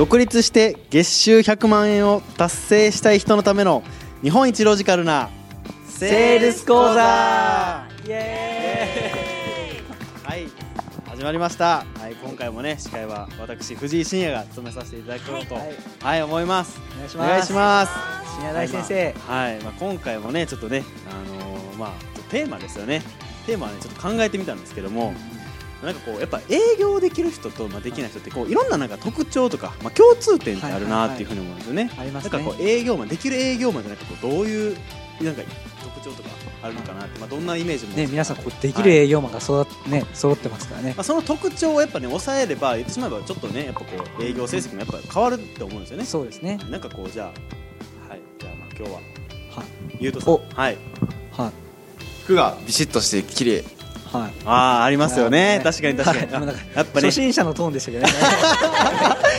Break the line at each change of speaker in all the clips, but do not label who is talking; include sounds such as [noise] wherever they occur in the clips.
独立して月収100万円を達成したい人のための日本一ロジカルなセールス講座。イエーイ。はい。始まりました、はい、今回もね司会は私藤井真也が務めさせていただこうと
はい。
はい、思います。
お願いし
お
ます。
願いします。
深夜大先生。
はい、まあ、今回もねちょっとねあのーまあテーマですよね。テーマはねちょっと考えてみたんですけどもなんかこうやっぱ営業できる人と、まあ、できない人ってこういろんななんか特徴とか、まあ、共通点ってあるなっていうふうに思うんですよね。
ありますね。
なんかこう営業マンできる営業マンってなんかこうどういうなんか特徴とかあるのかなって、まあ、どんなイメージも。
ね皆さんこうできる営業マンが揃っね揃ってますからね。
まあ、その特徴をやっぱね抑えれば言ってしまえばちょっとねやっぱこう営業成績もやっぱ変わるって思うんですよね。
そうですね。
なんかこうじゃあはい。じゃあまあ今日は
はい。
ゆうとさん。
お。
はい。
はい。
服がビシッとして綺麗
はい。
ああありますよね。
ね
確かに確かに、
はい。か
やっぱね
初心者のトーンでしたけどね。[laughs]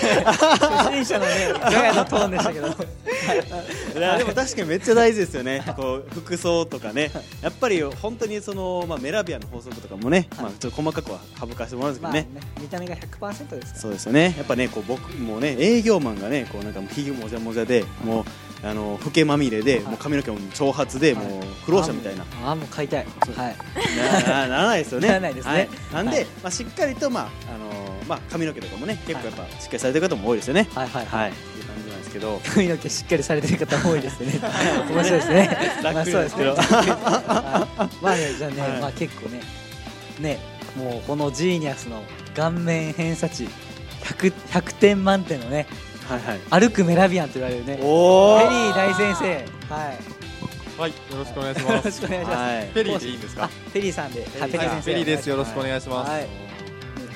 初心者のねガヤのトーンでしたけど。
でも確かにめっちゃ大事ですよね。こう服装とかね。やっぱり本当にその、まあ、メラビアの法則とかもね、まあ、ちょっと細かくは省かせてもらうんですけどね、
まあね見た目が100%ですか
そうですよね。やっぱねこう僕もね営業マンがねこうなんかもうひげもじゃもじゃでもうあの老けまみれでもう髪の毛も長髪でもう苦労者みたいな。
あーもう買いたい。はい。
な [laughs] なならないですよね。
ならないですね。
はい。なんで、
はい。
まあしっかりとまああのまあ髪の毛とかもね結構やっぱしっかりされてる方も多いですよね。
はいはい
はい。っていう感じなんですけど。
髪の毛しっかりされてる方多いですね。面白いですね。[laughs] まあそうですね [laughs] はい。まあねじゃあね、
はい。
まあ結構ねねもうこのジーニアスの顔面偏差値 100, 100点満点のね。歩くメラビアンと言われるね。
お
ペリー大先生。はい。
はいよろしくお願いし
よろ
ます
しくお願いします、
はい。
ペリーでいいんです
あ
か
ペリーさんで、はい、
ペリー
先生。
ペリーです。よろしくお願いします、
はい。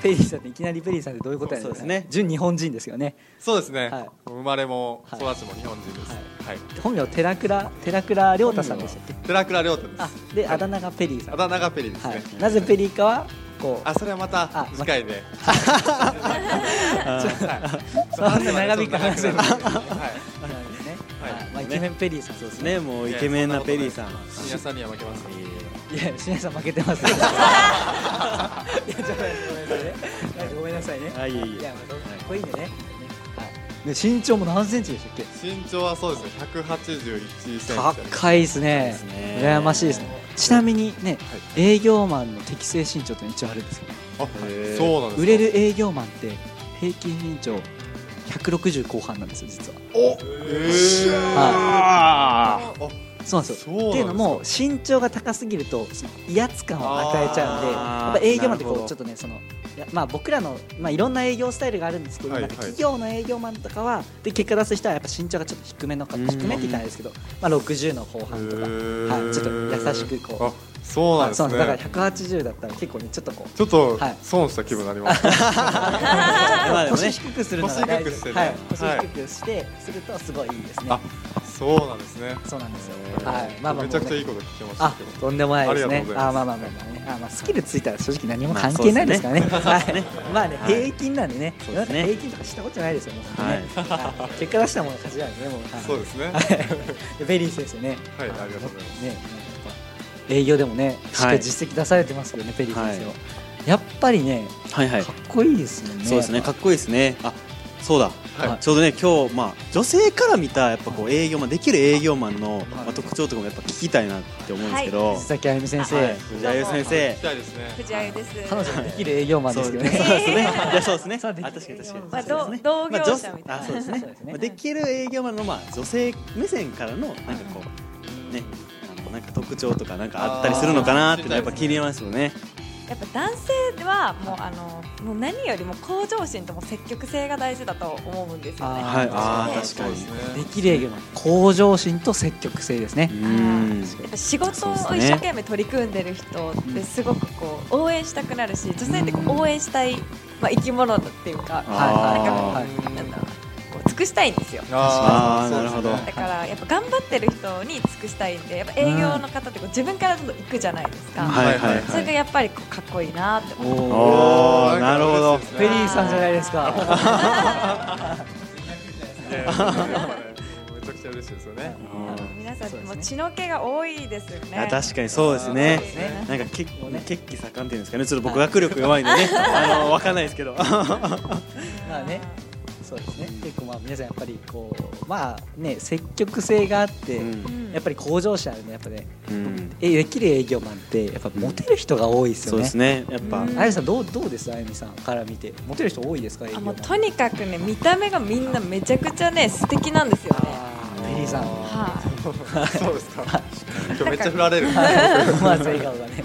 ペリーさんっていきなりペリーさんってどういうことやねん
そうですね。
純日本人ですよね。
そうですね、
はい。
生まれも
はい
育ちも日本人です。はい、
本名寺倉寺倉亮太さんでしたっけ？
寺倉亮太です。
あであだ名がペリーさん。
あだ名がペリーですね、
はい、なぜペリーかはこう。
あそれはまた
あ
次回で。[laughs] [laughs]
そんな長引く話で。も [laughs]
はい。
イケメンペリーさん。
そうですね。もうイケメンなペリーさん。
深夜さんには負けます。
いや深夜さん負けてます。いやちょっとごめんなさいね。
あいえいえ。
いやまあかっこいいんでね。ね。はい。ね身長も何センチでしたっけ？
身長はそうですね。181センチ
高いですね。
ですね。
羨ましいですねちなみにね、営業マンの適正身長って一応あるんですけど
あそうなんですか。
売れる営業マンって平均身長160後半なんですよ実は。
おえー、
あ
そうなんですよ。っていうのも身長が高すぎるとその威圧感を与えちゃうんでやっぱ営業マンってこうちょっとねそのまあ僕らの、まあ、いろんな営業スタイルがあるんですけど、
はい
なんか企業の営業マンとかはで結果出す人はやっぱ身長がちょっと低めの低めって言ったらあれですけど、まあ、60の後半とか、はい、ちょっと優しくこう。
あそうなんですね。
だから180だったら結構ねちょっとこう
ちょっと
はい。
損した気分になります、[laughs]
腰低 [laughs] くするのが大事。
腰低くしてね
はい、腰
はい。
低くしてするとすごいいいですね、
あそうなんですね。
そうなんですよ。はい。まあまあ
めちゃくちゃい
い
いこと聞きました
あ
けど。
とんでもないですね。
あます。
あまあまあまあまあね。あまあスキルついたら正直何も関係ないですからね。はい。まあね
はい
平均なんでね。平均とかしたことないですよもう。ねはい。結果出したものが勝ちなんでねもう。はい。
そうですね。
はい。でベリー先生ね。
はいありがとうございます。
ね営業でもねしっかり実績出されてますけどねペリー先生は。やっぱりね
はいはい。
か。っこいいですよね
そうですね。かっこいいですね。あ、そうだ。
はい。
ちょうどね今日まあ女性から見たやっぱこう営業マンできる営業マンのまあ特徴とかもやっぱ聞きたいなって思うんですけど、
藤崎あゆみ先生、
はい。藤あゆ先生。
聞きたいですね
藤あゆです。
彼女ができる営業マンですけどね。
そうですね。いやそうですね。あ確かに確かに。
まあ
そうですね。
同同業者みたいな。
あそうですね。
ですね。
まあできる営業マンのまあ女性目線からのなんかこうねあのなんか特徴とかなんかあったりするのかなってやっぱ気になりますよね。
やっぱ男性はもうあのもう何よりも向上心とも積極性が大事だと思うんですよね。
はい。あ確かに。
ですね。
できる営業マン向上心と積極性ですね。
う、ん。
やっぱ仕事を一生懸命取り組んでる人ってすごくこう応援したくなるし女性ってこう応援したい、まあ、生き物っていうか
あー。
なんかこう
はい。
なんだろうくしたいんですよ。
あー
そうですね
なるほど。
だからやっぱ頑張ってる人に尽くしたいんでやっぱ営業の方ってこう自分からどんどん行くじゃないですか、
はいはいはい。
それがやっぱりこうかっこいいなって思う
おーなるほど。
ペリーさんじゃないですか。[laughs]
めちゃくちゃ嬉しいですよね。
皆さんもう血の気が多いですよね。
あ確かにそうですね。なんか血血気盛んっていうんですかね。ちょっと僕学力弱いんでね。[laughs] あのわかんないですけど。
まあね。そうですね結構まあ皆さんやっぱりこうまあね積極性があって、
うん。
やっぱり向上心あるねやっぱね、
うん。
えできる営業マンってやっぱモテる人が多いですよね。
そうですねやっぱ。
うん。
あゆみさんどうどうです？あゆみさんから見て。モテる人多いですか？営業マン。
あもうとにかくね見た目がみんなめちゃくちゃね素敵なんですよね。
ペリーさん。
は
そうですか。今日めっちゃ振られる。
思わず笑顔がね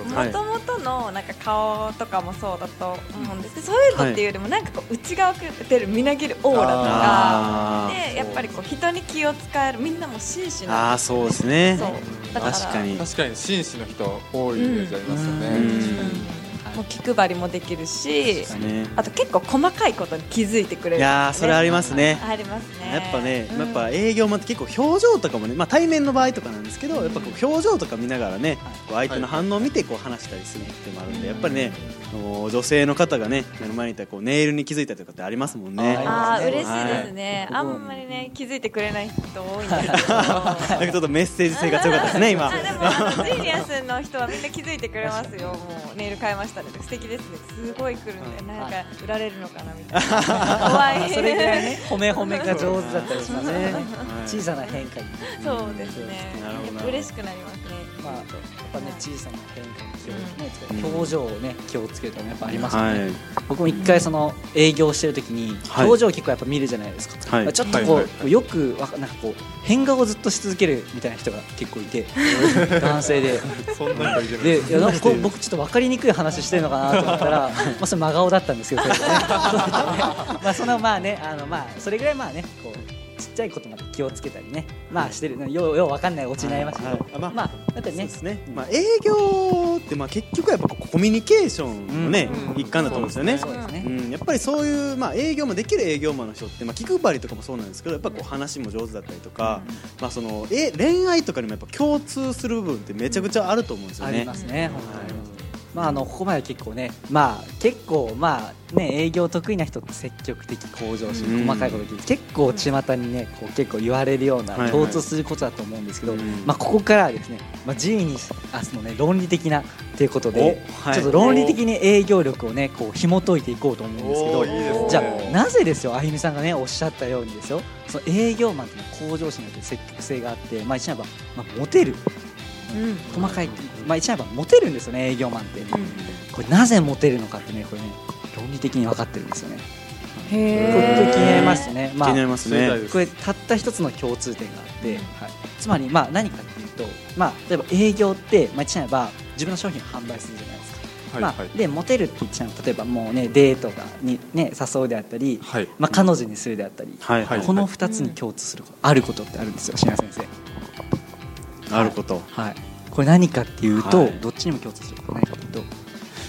もともとのなんか顔とかもそうだと思うんです。けどそういうのっていうよりもなんかこう内側から出るみなぎるオーラとか。でやっぱりこう人に気を使えるみんなも紳士なん
ああそうですね。
そう。
確かに。
確かに紳士の人多いイメージありますよね、
うん。
うん
もう気配りもできるし
ね
あと結構細かいことに気づいてくれる。
いやーそれありますね。
ありますね。
やっぱね、
うん。
やっぱ営業マンって結構表情とかもね、まあ、対面の場合とかなんですけど、やっぱこう表情とか見ながらね、こう相手の反応を見てこう話したりするっていうのもあるんで、やっぱりね、あの女性の方がね目の前にいたらこうネイルに気づいたりとかってありますもんね。
あり
あー嬉しいですね、
はい。
あんまりね気づいてくれない人多いんですけど
なんかちょっとメッセージ性が強かったですね今。
あでもジーニアスの人はみんな気づいてくれますよ。もうネイル変えましたね素敵ですね。すごい来るんでなんか売られるのかなみたいな。[laughs] 怖い。
それぐらいね褒め褒めが上手だったりしますね。[laughs]
はい
小さな変化に。
そうですね。嬉しくなります。ね
まあやっぱね小さな変化に気をね
うん。
表情をね気をつけるとねやっぱありますよね、
はい。
僕も一回その営業してる時に
はい。
表情結構やっぱ見るじゃないですか、
はい。
ちょっとこう、よくわかなんかこう変顔をずっとし続けるみたいな人が結構いて [laughs] 男性で。
そんな人
でいやなんか僕ちょっと分かりにくい話してるのかなと思ったら [laughs] まあそれ真顔だったんですけどそれでね。[laughs] まあそのまあねあのまあそれぐらいまあねこうちっちゃいことまで気をつけたりね。まあしてる。ようよう分かんない。オチになりましたけど、
はい。まあ
まあだってね。
ね、まあ、営業ってまあ結局やっぱコミュニケーションのね、
うん。
一環だと思うんですよね。やっぱりそういう、まあ、営業もできる営業マンの人って、まあ、気配りとかもそうなんですけどやっぱこう話も上手だったりとか、まあ、そのえ恋愛とかにもやっぱ共通する部分ってめちゃくちゃあると思うんですよね。
ありますね、本当に。
はい
まあ、あのここまで結構ね、まあ、結構、まあね、営業得意な人って積極的、向上心、
うん。
細かいこと聞いて結構巷にねこう結構言われるような
はいはい。
共通することだと思うんですけど、
うん。
まあ、ここからはですね、まあ、ジーニアスの、ね、論理的なということで、
おはい。
ちょっと論理的に営業力をねこう紐解いていこうと思うんですけど
ね。
じゃあなぜですよあゆみさんがねおっしゃったようにですよその営業マンって向上心があって積極性があって、まあ、一なば、まあ、モテる
うん
細かい、まあ、一なばモテるんですよね営業マンって。これなぜモテるのかってねこれね論理的に分かってるんですよね。これ
へ
気になりますね。まあ
気になりますね。
これたった一つの共通点があって、はい、つまりまあ何かっていうと、まあ、例えば営業って、まあ、言っちゃえば自分の商品を販売するじゃないですか。まあ
はい。はい
でモテるって言っちゃう例えばもうねデートがに、ね、誘うであったり、
はい。
まあ、彼女にするであったり、
はい
はい
この2つに共通すること、あることってあるんですよ篠谷先生。
あること、
はい、これ何かっていうと、
はい。
どっちにも共通すること。何かっていうと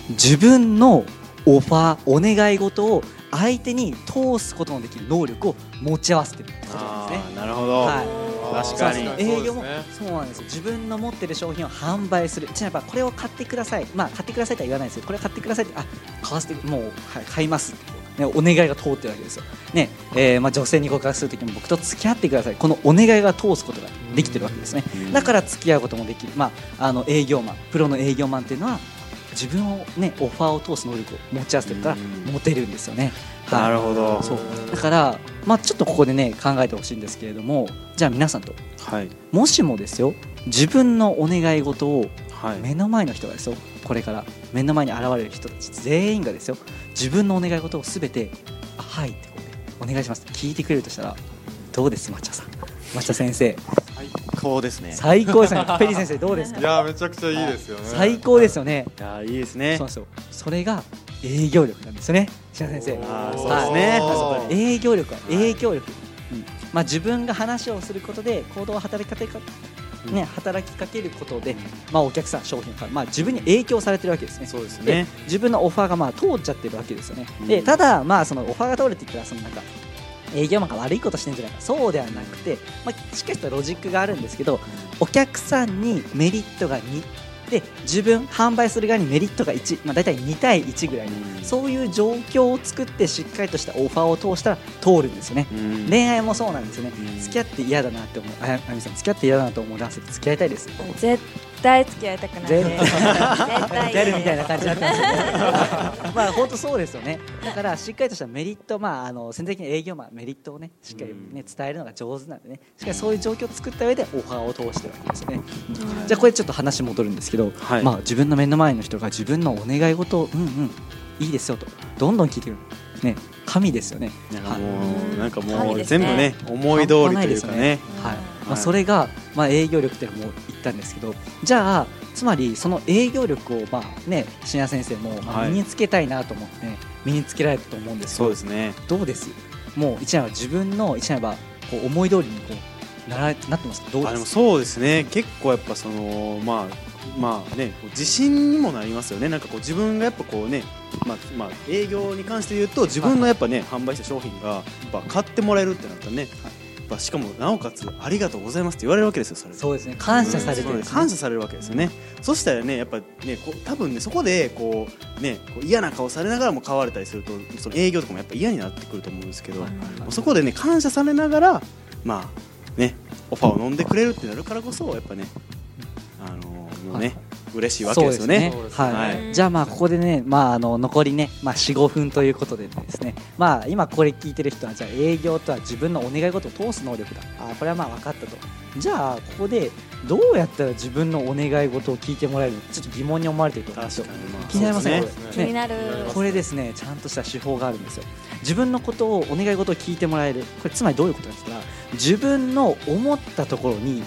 自分のオファーお願い事を相手に通すことのできる能力を持ち合わせてることなんですね。
なるほど、
はい。
確かに。
営業もそうなんですよ。自分の持ってる商品を販売する。じゃあやっぱこれを買ってください。まあ買ってくださいとは言わないですよこれを買ってくださいってあ買わせてもう、はい、買いますって、ね、お願いが通ってるわけですよ、ねえーまあ、女性に告白する時も僕と付き合ってください。このお願いが通すことができてるわけですね。
うん。
だから付き合うこともできる、まあ、あの営業マンプロの営業マンっていうのは自分を、ね、オファーを通す能力を持ち合わせてるから
うん。
モテるんですよね。はい。
なるほど。
そう。だから、まあ、ちょっとここでね考えてほしいんですけれどもじゃあ皆さんと
はい。
もしもですよ自分のお願い事を
はい。
目の前の人がですよこれから目の前に現れる人たち全員がですよ自分のお願い事をすべて「あはい」ってこう、ね、お願いしますって聞いてくれるとしたらどうです抹茶さん？抹茶先生。
こうですね。
最高ですね。ペリー先生 [laughs] どうですか？
いやーめちゃくちゃいいですよね。
最高ですよね。
いやいいですね。
そうなんですよ。それが営業力なんですよね白先生。
あーそう
はい
ですね。
おー
営業力は影響力、うん。まあ、自分が話をすることで行動を働きかけか、ね、働きかけることで、まあ、お客さん商品から、まあ、自分に影響されてるわけですね。
そうです
で
ね。
自分のオファーがまあ通っちゃってるわけですよね、
うん。
でただ、まあ、そのオファーが通るって言ったらそのなんか営業マンが悪いことしてるんじゃないかそうではなくて、まあ、しっかりとロジックがあるんですけどお客さんにメリットが2で自分販売する側にメリットが1、まあ、大体2対1ぐらいの
うん
そういう状況を作ってしっかりとしたオファーを通したら通るんですよね。
うん
恋愛もそうなんですよね。
うん
付き合って嫌だなって思う、あやあやみさん付き合って嫌だなと思う男性と付き合いたいです。
絶対付き合いたくない
絶
対
ギャルみたいな感じだったんですよねまあ本当そうですよね。だからしっかりとしたメリットまああの潜在的な営業マンメリットをねしっかりね伝えるのが上手なんでね。しっかりそういう状況を作った上でオファーを通してるわけですよねじゃあこれちょっと話戻るんですけど、
はい。
まあ自分の目の前の人が自分のお願い事をうんうんいいですよと。どんどん聞いてくる。ね神ですよね。
なんか
はい。
もうなんかもう
神ですね。
全部ね思い通りというかね。
はいまあ、
はい
それが、まあ、営業力っていうのも言ったんですけどじゃあつまりその営業力を、まあね、信也先生も、身につけたいなと思って、身につけられたと思うんですけど
そうですね。
どうです？もう一年は自分の一年はこう思い通りにこうならなってますか？どう
あで
す
そうですね。結構やっぱそのまあまあね自信にもなりますよね。なんかこう自分がやっぱこうねまあまあ営業に関して言うと自分のやっぱね販売した商品がやっぱ買ってもらえるってなったらねしかもなおかつありがとうございますって言われるわけですよそれで。
そうですね。感謝されてる。ね
感謝されるわけですよね、そしたらねやっぱねこう多分ねそこでこうね嫌な顔されながらも買われたりするとその営業とかもやっぱ嫌になってくると思うんですけど、そこでね感謝されながらまあねオファーを飲んでくれるってなるからこそやっぱねあのもうね、
はい
嬉しいわけですよね。
そうですはい、
はい。
じゃあまあここでね、まあ、あの残りね、まあ、45分ということでですね、まあ、今これ聞いてる人はじゃあ営業とは自分のお願い事を通す能力だ。あこれはまあ分かったと。じゃあここでどうやったら自分のお願い事を聞いてもらえるの？かちょっと疑問に思われてると思うんですよ。気になりません？
ね。
気になる。
これですねちゃんとした手法があるんですよ。自分のことをお願い事を聞いてもらえる。これつまりどういうことかって言ったら自分の思ったところに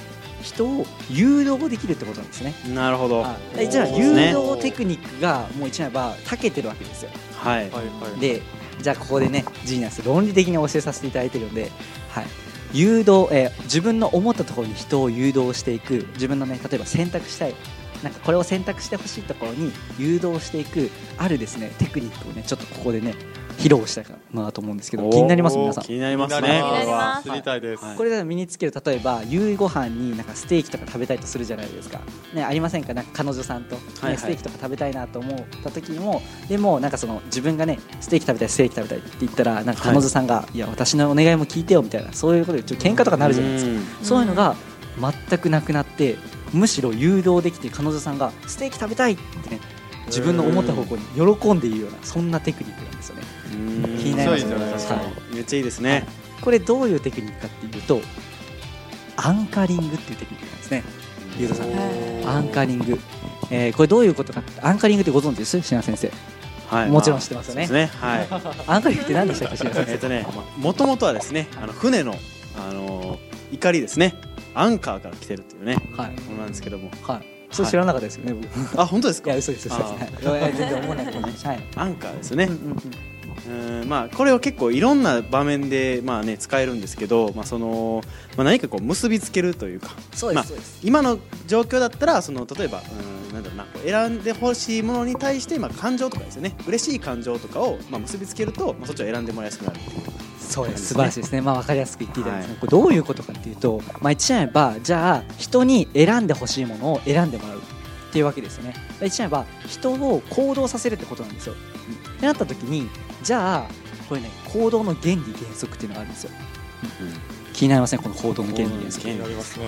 人を誘導できるってことなんですね。
なるほど。
はい。一応誘導テクニックがもう一応は長けてるわけですよ。
はい。
はいはい。
でじゃあここでねジーナス論理的に教えさせていただいてるので、はい、誘導、えー自分の思ったところに人を誘導していく。自分のね例えば選択したい。なんかこれを選択してほしいところに誘導していく。あるですねテクニックをねちょっとここでね披露したいかなと思うんですけど気になります？皆さん。
気になります
気
ね
になり
これは。
ます
知りたいです、
はい。
これで身につける例えば夕ご飯になんかステーキとか食べたいとするじゃないですか、ね、ありませんか？なんか彼女さんと、ね
はい。
ステーキとか食べたいなと思った時にもでもなんかその自分がねステーキ食べたいステーキ食べたいって言ったらなんか彼女さんが、い、や私のお願いも聞いてよみたいなそういうことでちょっと喧嘩とかなるじゃないですか。
うん。
そういうのが全くなくなってむしろ誘導できて彼女さんがステーキ食べたいってね自分の思った方向に喜んでいるようなそんなテクニックなんですよね。
うん。
気になります
めっちゃいいじゃないですか
はい。
めっちゃいいですね。
これどういうテクニックかっていうとアンカリングっていうテクニックなんですね。ゆうとさん。アンカリング、えーこれどういうことかアンカリングってご存知です？品先生。
はい。
もちろん知ってますよね。
ね。はい。[laughs]
アンカリングって何でしたっけ品先生？
えっとねもともとはですねあの船のあの怒りですね。アンカーから来てるっていうね。
はい。
ものなんですけども。
はいそれ知らなかったですよね、僕。
あ本当ですか？
いや嘘です嘘です。全然思わないけどねはい。
アンカーですよね。
うんうんうん。
うんまあこれは結構いろんな場面でまあね使えるんですけどまあそのまあ何かこう結びつけるというか
そう
まあ今の状況だったらその例えばうんなんだろうな選んでほしいものに対してまあ感情とかですよね。嬉しい感情とかをまあ結びつけるとまあそっちを選んでもらいやすくなるっていう
そうです素晴らしいですね、まあ、分かりやすく言っていただいて、
はい。
これどういうことかっていうと、まあ、言っちゃえばじゃあ人に選んでほしいものを選んでもらうっていうわけですよね。言っちゃえば人を行動させるってことなんですよ、ってなった時にじゃあこれね行動の原理原則っていうのがあるんですよ、気になりません？この行動の原理原則。
ね。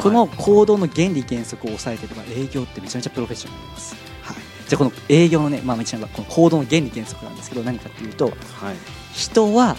この行動の原理原則を抑えてれば営業ってめちゃめちゃプロフェッショナルになります、はい、じゃあこの営業のね、まあ、めちゃめちゃこの行動の原理原則なんですけど何かっていうと
はい。
人は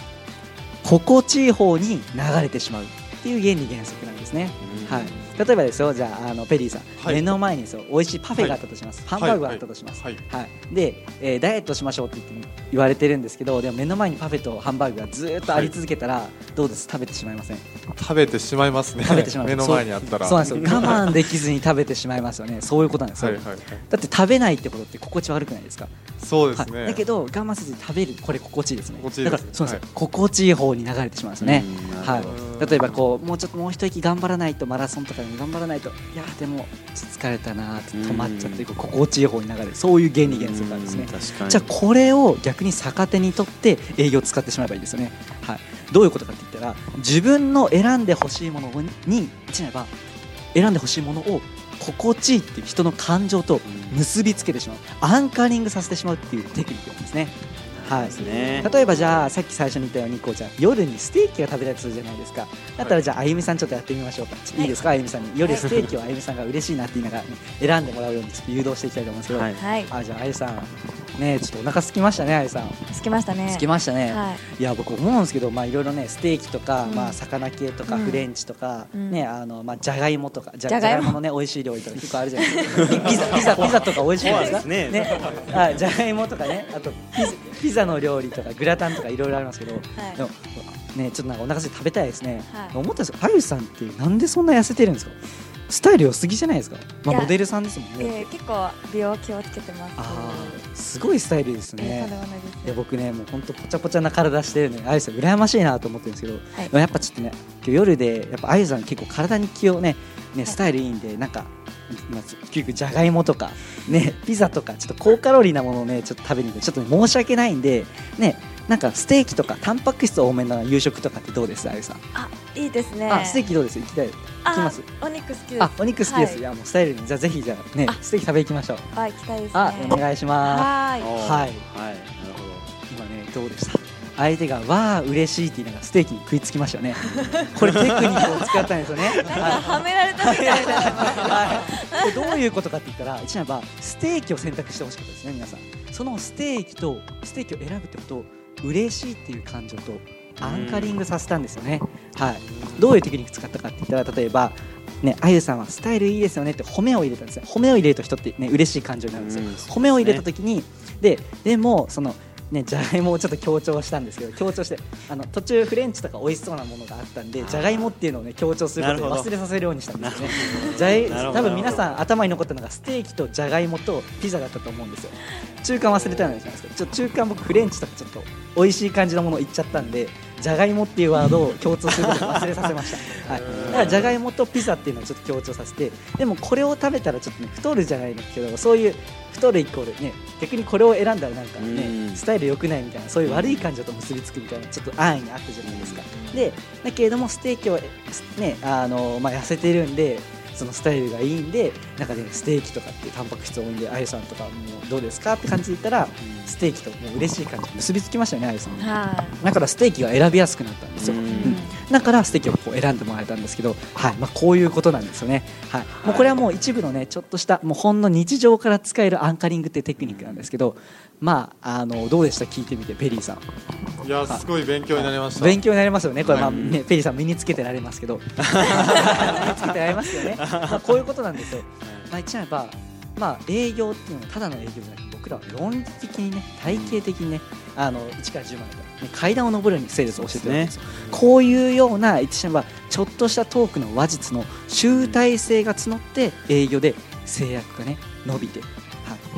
心地いい方に流れてしまうっていう原理原則なんですね、
うん。
はい、例えばですよじゃああのペリーさん、
はい。
目の前にそう美味しいパフェがあったとします、ハンバーグがあったとします、
はい。
はい。で、えーダイエットしましょうって言って言われてるんですけどでも目の前にパフェとハンバーグがずーっとあり続けたら、どうです？食べてしまいません？
食べてしまいますね。
食べてしまう
目の前にあったら。
そうそうなんですよ。[laughs] 我慢できずに食べてしまいますよね。そういうことなんですよ、
はいはいはい。
だって食べないってことって心地悪くないですか？
そうですね、
はい、だけど我慢せずに食べる。これ心地いいですね。
心地いいです。
だからそうなんです心地いい方に流れてしまうんですね、
うん
はい、例えばこうもうちょっともう一息頑張らないとマラソンとかに頑張らないといやでも疲れたなーって止まっちゃってこう心地いい方に流れる。そういう原理原則なんですね。じゃあこれを逆に逆手にとって営業を使ってしまえばいいですよね、はい、どういうことかって言ったら自分の選んでほしいものにちゃえば選んでほしいものを心地いいっていう人の感情と結びつけてしまう。アンカリングさせてしまうっていうテクニックなんですね。はい。
ですね。
例えばじゃあさっき最初に言ったようにこうじゃあ夜にステーキが食べたりするじゃないですか。だったらじゃああゆみさんちょっとやってみましょうか。ちょっといいですか？あゆみさんに。夜ステーキをあゆみさんが嬉しいなって言いながら、ね、選んでもらうようにちょっと誘導していきたいと思うんですけど、
はい
はい。
あじゃああゆさんねちょっとお腹空きましたねあゆさん。
つきましたね。
空きましたね、
はい。
いや僕思うんですけどまあいろいろねステーキとか、
うん。
まあ魚系とか
うん。
フレンチとか、
うん。
ねあのまあじゃがいもとかじゃ
じゃがいも？
のね美味しい料理とか結構あるじゃないですか。ピ [laughs] ピザピザピザとか美味しいですか？
そうですね。
あじゃがいもとかねあとピザピザの料理とかグラタンとかいろいろありますけど、
はい。
でもねちょっとなんかお腹空いて食べたいですね、
はい。
思ったんですよあゆさんってなんでそんな痩せてるんですか？スタイル良すぎじゃないですか、まあ、モデルさんですもんね、
えー結構美容気をつけてます。
あーすごいスタイルです
えー
ね
い
や僕ねもう本当ぽちゃぽちゃな体してるのであゆさん羨ましいなと思ってるんですけど、
はい。
やっぱちょっとね今日夜でやっぱあゆさん結構体に気をねねスタイルいいんでなんか、まあ、結局じゃがいもとかねピザとかちょっと高カロリーなものをねちょっと食べに行く。ちょっと、ね、申し訳ないんでねなんかステーキとかタンパク質多めな夕食とかってどうですあゆさん、
あいいですね。
あステーキどうです？行きたい。行
あ
きます？
お肉好きです。
あお肉好きです、
はい。
い、やもうスタイルに。じゃあぜひじゃあね
あ。
ステーキ食べ行きましょう。
あ行きたいですね。
あお願いします。
はーい。
はい。
はい。なるほど。
今ねどうでした？相手が「わあ嬉しい」って言いながらステーキに食いつきましたよね。これテクニックを使ったんですよね。[laughs]
なんかはめられたみたいな。
はい。これどういうことかって言ったら一ならばステーキを選択してほしかったですね皆さん。そのステーキとステーキを選ぶってことを嬉しいっていう感情とアンカリングさせたんですよね、はい、どういうテクニック使ったかって言ったら例えばね、あゆさんはスタイルいいですよねって褒めを入れたんですよ。褒めを入れると人ってね嬉しい感情になるんですよ、
うん
褒めを入れた時にででもそのねじゃがいもをちょっと強調したんですけど強調してあの途中フレンチとか美味しそうなものがあったんでじゃがいもっていうのをね強調することで忘れさせるようにしたんですよね。じゃ多分皆さん頭に残ったのがステーキとじゃがいもとピザだったと思うんですよ。中間忘れたのじゃないですかちょ中間僕フレンチとかちょっと美味しい感じのものを言っちゃったんでじゃがいもっていうワードを共通することを忘れさせました、[laughs] はい、だからじゃがいもとピザっていうのをちょっと強調させてでもこれを食べたらちょっとね太るじゃないですけどそういう太るイコールね逆にこれを選んだらなんか
うん。
ねスタイル良くないみたいなそういう悪い感情と結びつくみたいなちょっと安易にあったじゃないですか。でだけれどもステーキをねあの、まあ、痩せてるんでそのスタイルがいいんでなんかねステーキとかってタンパク質多いんであゆさんとかもうどうですかって感じで言ったらステーキともう嬉しい感じ結びつきましたよねあゆさん
は
だからステーキが選びやすくなったんですよ、
うん。
うん。だからステーキをこう選んでもらえたんですけど、はい。まあ、こういうことなんですよね、はい、もうこれはもう一部のねちょっとしたもうほんの日常から使えるアンカリングってテクニックなんですけどまああのどうでした？聞いてみてペリーさん
いやすごい勉強になりました。
勉強になりますよね。これ、まあ
うん
ね、ペリーさん身につけてられますけど。[laughs] 身につけてられますよね、まあ、こういうことなんですよ、まあ、言っちゃえば、まあ、営業っていうのはただの営業じゃなくて僕らは論理的にね体系的にねあの1から10までね、階段を上るようにセールスを教えてるわけですよ。こういうような言ってしまえばちょっとしたトークの話術の集大成が募って営業で制約がね伸びて、はい、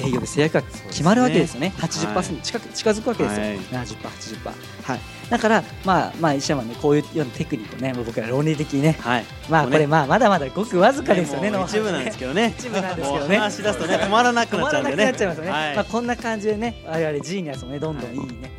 営業で制約が決まるわけですよね。80%に近く近づくわけですよ、
はい。
70%80% はい。だからまあまあ石山ねこういうようなテクニックをね僕ら論理的にね。
はい。
まあこれまあまだまだごくわずかですよね
もう一部なんですけどね。
一部なんですけどね。
話し出すとね止まらなく
な
っちゃうんでね。
なっちゃいますよね、
はい。
まあ、こんな感じでね我々ジーニアスもねどんどんいいね、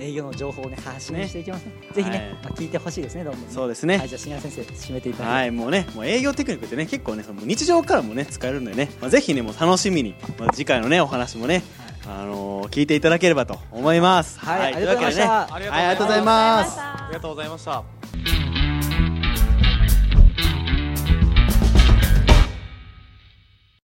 営業の情報をね発信していきますね。ぜひね、
はい。
まあ、聞いてほしいですねどんどんね。
そうですね。
はいじゃあ新谷先生締めていただいて。
はい、もうね、もう営業テクニックってね、結構ね、その日常からもね、使えるんでね、まあ、ぜひね、もう楽しみに、まあ、次回のね、お話もね、あのー聞いていただければと思います。
はい。
というわけでね、
ありがとうございました。
はい、ありがとうございます。
ありがとうございました